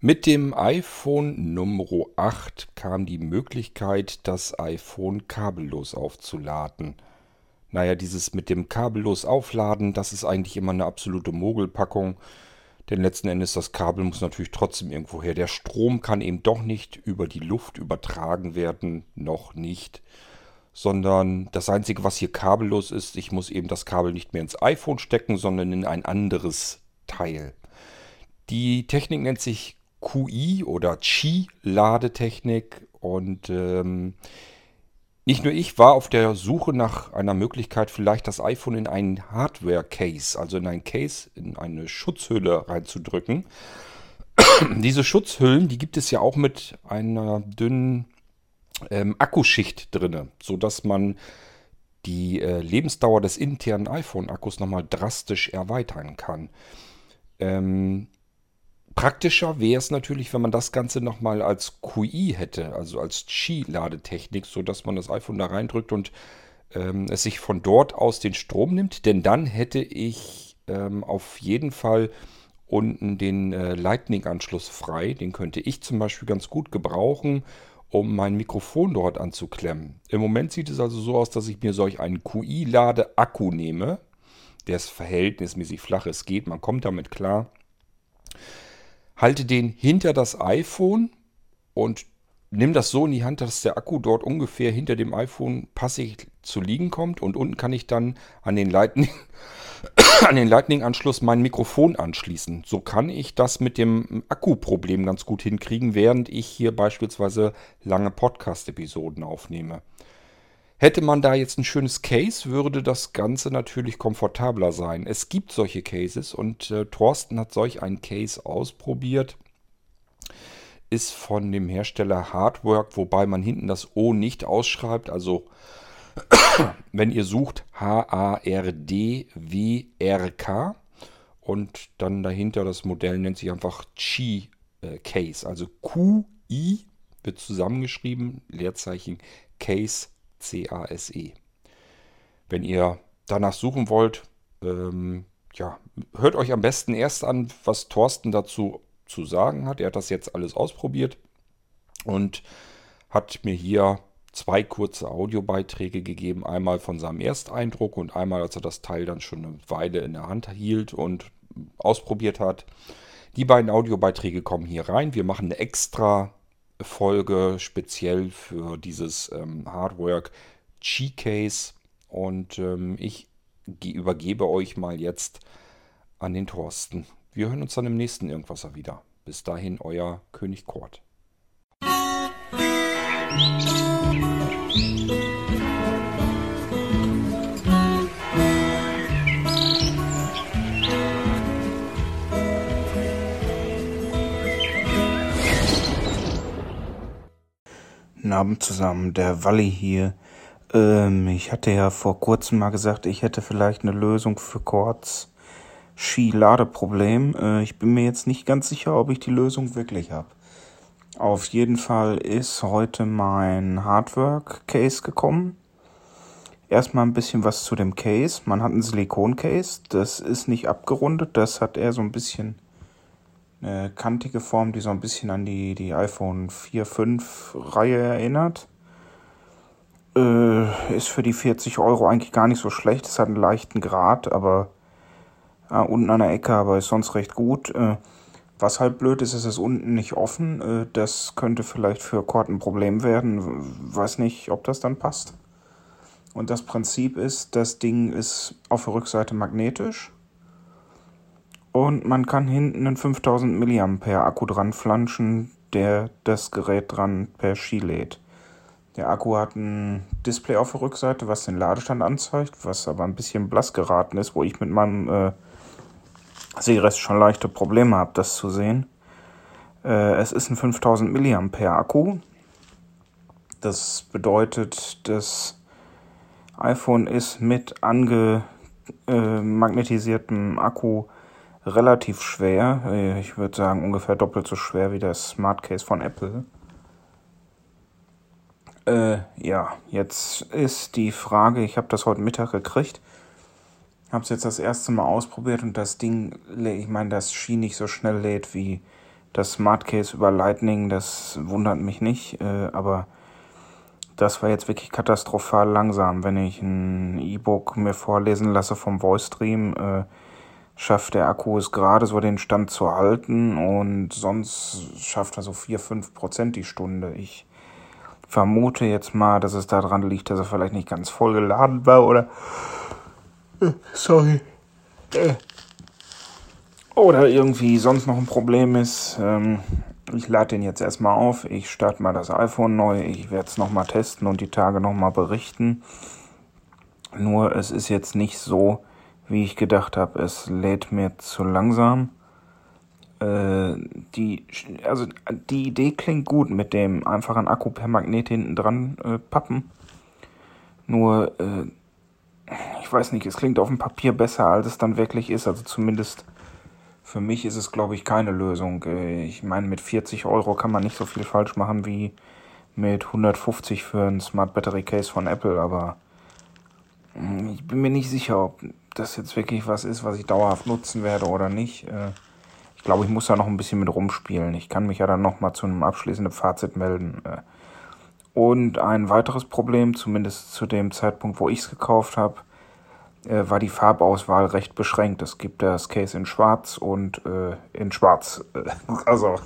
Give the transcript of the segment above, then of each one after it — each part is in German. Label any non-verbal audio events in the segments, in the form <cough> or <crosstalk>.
Mit dem iPhone Nummer 8 kam die Möglichkeit, das iPhone kabellos aufzuladen. Naja, dieses mit dem kabellos aufladen, das ist eigentlich immer eine absolute Mogelpackung. Denn letzten Endes, das Kabel muss natürlich trotzdem irgendwo her. Der Strom kann eben doch nicht über die Luft übertragen werden, noch nicht. Sondern das Einzige, was hier kabellos ist, ich muss eben das Kabel nicht mehr ins iPhone stecken, sondern in ein anderes Teil. Die Technik nennt sich QI oder Qi-Ladetechnik und ähm, nicht nur ich war auf der Suche nach einer Möglichkeit, vielleicht das iPhone in einen Hardware-Case, also in ein Case, in eine Schutzhülle reinzudrücken. <clears throat> Diese Schutzhüllen, die gibt es ja auch mit einer dünnen ähm, Akkuschicht drin, sodass man die äh, Lebensdauer des internen iPhone-Akkus nochmal drastisch erweitern kann. Ähm, Praktischer wäre es natürlich, wenn man das Ganze nochmal als QI hätte, also als Qi-Ladetechnik, sodass man das iPhone da reindrückt und ähm, es sich von dort aus den Strom nimmt. Denn dann hätte ich ähm, auf jeden Fall unten den äh, Lightning-Anschluss frei. Den könnte ich zum Beispiel ganz gut gebrauchen, um mein Mikrofon dort anzuklemmen. Im Moment sieht es also so aus, dass ich mir solch einen QI-Lade-Akku nehme. Der ist verhältnismäßig flach, es geht, man kommt damit klar halte den hinter das iPhone und nimm das so in die Hand, dass der Akku dort ungefähr hinter dem iPhone passig zu liegen kommt und unten kann ich dann an den Lightning <coughs> an den Lightning-Anschluss mein Mikrofon anschließen. So kann ich das mit dem Akkuproblem ganz gut hinkriegen, während ich hier beispielsweise lange Podcast-Episoden aufnehme. Hätte man da jetzt ein schönes Case, würde das Ganze natürlich komfortabler sein. Es gibt solche Cases und äh, Thorsten hat solch einen Case ausprobiert. Ist von dem Hersteller Hardwork, wobei man hinten das O nicht ausschreibt. Also <coughs> wenn ihr sucht H-A-R-D-W-R-K und dann dahinter das Modell nennt sich einfach Chi äh, Case. Also Q-I wird zusammengeschrieben, Leerzeichen Case C-A-S-E. Wenn ihr danach suchen wollt, ähm, ja, hört euch am besten erst an, was Thorsten dazu zu sagen hat. Er hat das jetzt alles ausprobiert und hat mir hier zwei kurze Audiobeiträge gegeben. Einmal von seinem Ersteindruck und einmal, als er das Teil dann schon eine Weile in der Hand hielt und ausprobiert hat. Die beiden Audiobeiträge kommen hier rein. Wir machen eine extra Folge speziell für dieses ähm, Hardwork G-Case. Und ähm, ich übergebe euch mal jetzt an den Thorsten. Wir hören uns dann im nächsten Irgendwasser wieder. Bis dahin, euer König Kort. Guten Abend zusammen, der Walli hier. Ähm, ich hatte ja vor kurzem mal gesagt, ich hätte vielleicht eine Lösung für Quartz Ski-Ladeproblem. Äh, ich bin mir jetzt nicht ganz sicher, ob ich die Lösung wirklich habe. Auf jeden Fall ist heute mein Hardwork-Case gekommen. Erstmal ein bisschen was zu dem Case. Man hat ein Silikon-Case. Das ist nicht abgerundet. Das hat eher so ein bisschen eine kantige Form, die so ein bisschen an die, die iPhone 4, 5 Reihe erinnert. Äh, ist für die 40 Euro eigentlich gar nicht so schlecht. Es hat einen leichten Grad, aber äh, unten an der Ecke, aber ist sonst recht gut. Äh, was halt blöd ist, ist es unten nicht offen. Äh, das könnte vielleicht für Cord ein Problem werden. Weiß nicht, ob das dann passt. Und das Prinzip ist, das Ding ist auf der Rückseite magnetisch und man kann hinten einen 5000 mAh Akku dran flanschen, der das Gerät dran per Ski lädt. Der Akku hat ein Display auf der Rückseite, was den Ladestand anzeigt, was aber ein bisschen blass geraten ist, wo ich mit meinem äh, Sehrest schon leichte Probleme habe, das zu sehen. Äh, es ist ein 5000 mAh Akku. Das bedeutet, das iPhone ist mit angemagnetisiertem Akku relativ schwer. Äh, ich würde sagen ungefähr doppelt so schwer wie das Smart Case von Apple. Äh, ja, jetzt ist die Frage, ich habe das heute Mittag gekriegt, habe es jetzt das erste Mal ausprobiert und das Ding, ich meine, das Ski nicht so schnell lädt wie Das Smart Case über Lightning, das wundert mich nicht, äh, aber das war jetzt wirklich katastrophal langsam. Wenn ich ein E-Book mir vorlesen lasse vom Voice Stream, äh, schafft der Akku es gerade so den Stand zu halten und sonst schafft er so 4, 5 Prozent die Stunde. Ich vermute jetzt mal, dass es daran liegt, dass er vielleicht nicht ganz voll geladen war oder. Äh, sorry. Äh, oder irgendwie sonst noch ein Problem ist. Ähm, ich lade den jetzt erstmal auf. Ich starte mal das iPhone neu. Ich werde es nochmal testen und die Tage nochmal berichten. Nur es ist jetzt nicht so, wie ich gedacht habe. Es lädt mir zu langsam. Äh, die, also die Idee klingt gut mit dem einfachen Akku per Magnet hinten dran äh, pappen. Nur, äh, ich weiß nicht, es klingt auf dem Papier besser, als es dann wirklich ist. Also zumindest für mich ist es, glaube ich, keine Lösung. Äh, ich meine, mit 40 Euro kann man nicht so viel falsch machen wie mit 150 für ein Smart Battery Case von Apple, aber hm, ich bin mir nicht sicher, ob das jetzt wirklich was ist, was ich dauerhaft nutzen werde oder nicht. Äh, ich glaube, ich muss da noch ein bisschen mit rumspielen. Ich kann mich ja dann nochmal zu einem abschließenden Fazit melden. Äh. Und ein weiteres Problem, zumindest zu dem Zeitpunkt, wo ich es gekauft habe, äh, war die Farbauswahl recht beschränkt. Es gibt das Case in Schwarz und in Schwarz. <laughs> also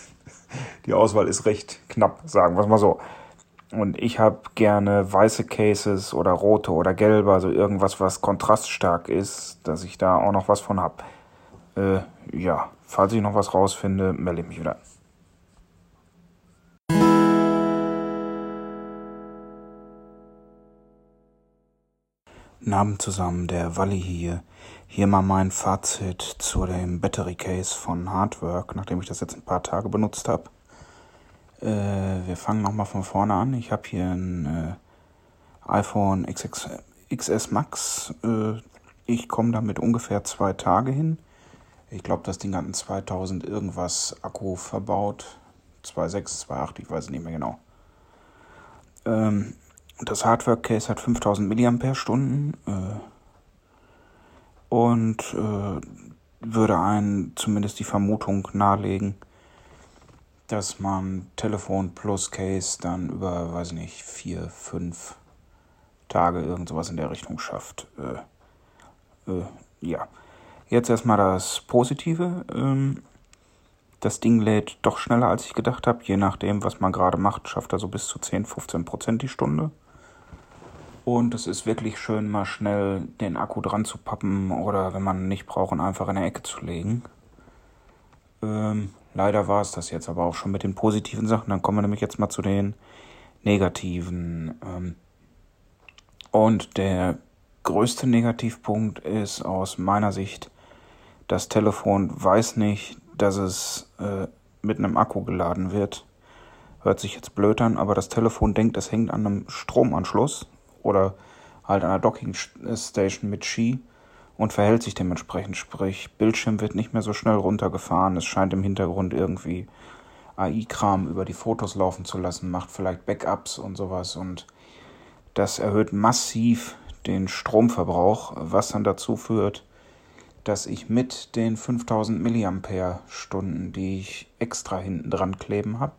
<laughs> die Auswahl ist recht knapp, sagen wir es mal so. Und ich habe gerne weiße Cases oder rote oder gelbe, also irgendwas, was kontraststark ist, dass ich da auch noch was von habe. Äh, ja, falls ich noch was rausfinde, melde ich mich wieder. Namen zusammen, der Walli hier. Hier mal mein Fazit zu dem Battery Case von Hardwork, nachdem ich das jetzt ein paar Tage benutzt habe. Äh, wir fangen nochmal von vorne an. Ich habe hier ein äh, iPhone XX, XS Max. Äh, ich komme damit ungefähr zwei Tage hin. Ich glaube, das Ding hat einen 2000 irgendwas Akku verbaut. 2.6, 2.8, ich weiß nicht mehr genau. Ähm, das Hardware-Case hat 5000 mAh äh, und äh, würde einen zumindest die Vermutung nahelegen, dass man Telefon plus Case dann über, weiß ich nicht, vier, fünf Tage irgend sowas in der Richtung schafft. Äh, äh, ja. Jetzt erstmal das Positive. Ähm, das Ding lädt doch schneller, als ich gedacht habe. Je nachdem, was man gerade macht, schafft er so bis zu 10, 15 Prozent die Stunde. Und es ist wirklich schön, mal schnell den Akku dran zu pappen oder wenn man nicht braucht, einfach in der Ecke zu legen. Ähm, leider war es das jetzt aber auch schon mit den positiven Sachen. Dann kommen wir nämlich jetzt mal zu den negativen. Ähm, und der größte Negativpunkt ist aus meiner Sicht, das Telefon weiß nicht, dass es äh, mit einem Akku geladen wird. Hört sich jetzt blöd an, aber das Telefon denkt, es hängt an einem Stromanschluss oder halt an einer Docking Station mit Ski und verhält sich dementsprechend. Sprich, Bildschirm wird nicht mehr so schnell runtergefahren. Es scheint im Hintergrund irgendwie AI-Kram über die Fotos laufen zu lassen, macht vielleicht Backups und sowas und das erhöht massiv den Stromverbrauch, was dann dazu führt, dass ich mit den 5000 mAh Stunden, die ich extra hinten dran kleben habe,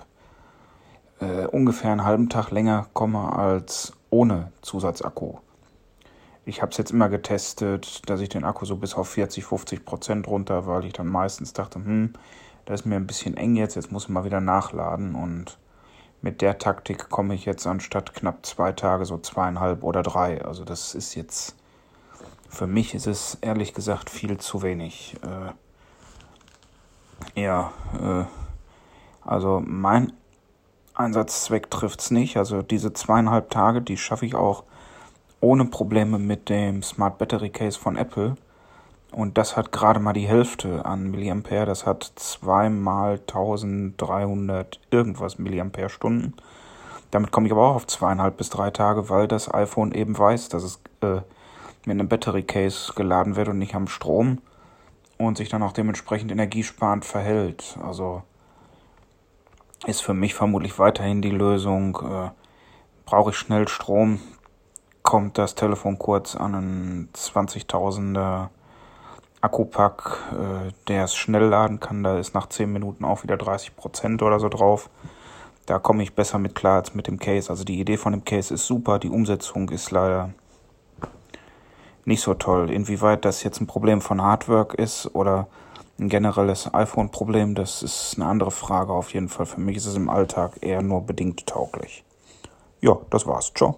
äh, ungefähr einen halben Tag länger komme als ohne Zusatzakku. Ich habe es jetzt immer getestet, dass ich den Akku so bis auf 40, 50 Prozent runter, weil ich dann meistens dachte, hm, das ist mir ein bisschen eng jetzt, jetzt muss ich mal wieder nachladen und mit der Taktik komme ich jetzt anstatt knapp zwei Tage so zweieinhalb oder drei. Also das ist jetzt, für mich ist es ehrlich gesagt viel zu wenig. Äh, ja, äh, also mein Einsatzzweck trifft es nicht. Also diese zweieinhalb Tage, die schaffe ich auch ohne Probleme mit dem Smart Battery Case von Apple. Und das hat gerade mal die Hälfte an Milliampere. Das hat zweimal 1300 irgendwas Milliampere Stunden. Damit komme ich aber auch auf zweieinhalb bis drei Tage, weil das iPhone eben weiß, dass es äh, mit einem Battery Case geladen wird und nicht am Strom und sich dann auch dementsprechend energiesparend verhält. Also ist für mich vermutlich weiterhin die Lösung. Äh, Brauche ich schnell Strom, kommt das Telefon kurz an einen 20.000er Akkupack, äh, der es schnell laden kann. Da ist nach 10 Minuten auch wieder 30% oder so drauf. Da komme ich besser mit klar als mit dem Case. Also die Idee von dem Case ist super, die Umsetzung ist leider nicht so toll. Inwieweit das jetzt ein Problem von Hardwork ist oder ein generelles iPhone-Problem, das ist eine andere Frage auf jeden Fall. Für mich ist es im Alltag eher nur bedingt tauglich. Ja, das war's. Ciao.